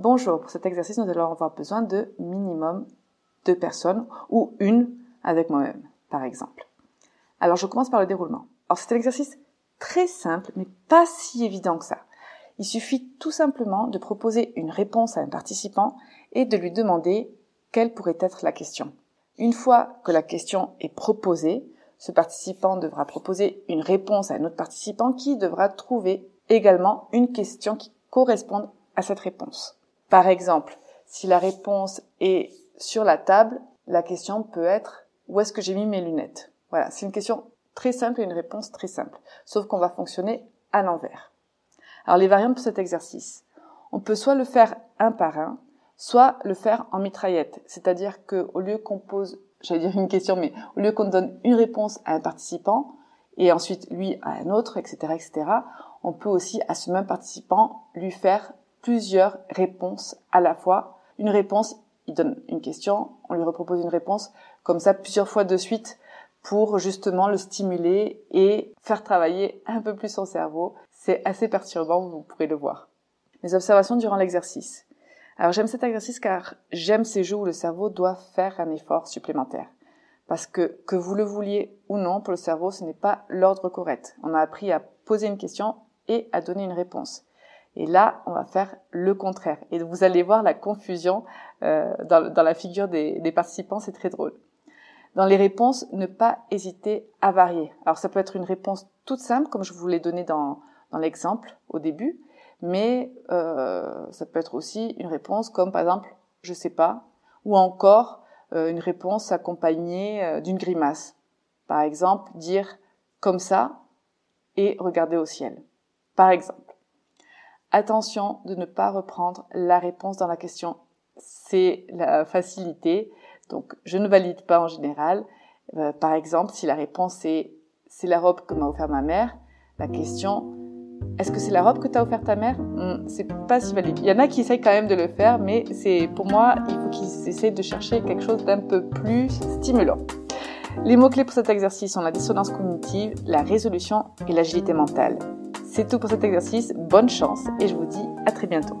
Bonjour, pour cet exercice, nous allons avoir besoin de minimum deux personnes ou une avec moi-même, par exemple. Alors je commence par le déroulement. Alors c'est un exercice très simple, mais pas si évident que ça. Il suffit tout simplement de proposer une réponse à un participant et de lui demander quelle pourrait être la question. Une fois que la question est proposée, ce participant devra proposer une réponse à un autre participant qui devra trouver également une question qui corresponde à cette réponse. Par exemple, si la réponse est sur la table, la question peut être où est-ce que j'ai mis mes lunettes? Voilà, c'est une question très simple et une réponse très simple, sauf qu'on va fonctionner à l'envers. Alors les variantes pour cet exercice. On peut soit le faire un par un, soit le faire en mitraillette, c'est-à-dire que au lieu qu'on pose, j'allais dire une question, mais au lieu qu'on donne une réponse à un participant et ensuite lui à un autre, etc., etc., on peut aussi à ce même participant lui faire plusieurs réponses à la fois. Une réponse, il donne une question, on lui repropose une réponse, comme ça plusieurs fois de suite pour justement le stimuler et faire travailler un peu plus son cerveau. C'est assez perturbant, vous pourrez le voir. Mes observations durant l'exercice. Alors j'aime cet exercice car j'aime ces jeux où le cerveau doit faire un effort supplémentaire. Parce que que vous le vouliez ou non, pour le cerveau, ce n'est pas l'ordre correct. On a appris à poser une question et à donner une réponse. Et là, on va faire le contraire. Et vous allez voir la confusion euh, dans, dans, la figure des, des participants, c'est très drôle. Dans les réponses, ne pas hésiter à varier. Alors ça peut être une réponse toute simple, comme je vous l'ai donné dans, dans l'exemple au début, mais euh, ça peut être aussi une réponse comme par exemple je sais pas, ou encore euh, une réponse accompagnée euh, d'une grimace. Par exemple, dire comme ça et regarder au ciel. Par exemple. Attention de ne pas reprendre la réponse dans la question. C'est la facilité. Donc, je ne valide pas en général. Euh, par exemple, si la réponse est c'est la robe que m'a offert ma mère, la question est-ce que c'est la robe que t'as offert ta mère? Hmm, C'est pas si valide. Il y en a qui essayent quand même de le faire, mais c'est pour moi, il faut qu'ils essayent de chercher quelque chose d'un peu plus stimulant. Les mots-clés pour cet exercice sont la dissonance cognitive, la résolution et l'agilité mentale. C'est tout pour cet exercice, bonne chance et je vous dis à très bientôt.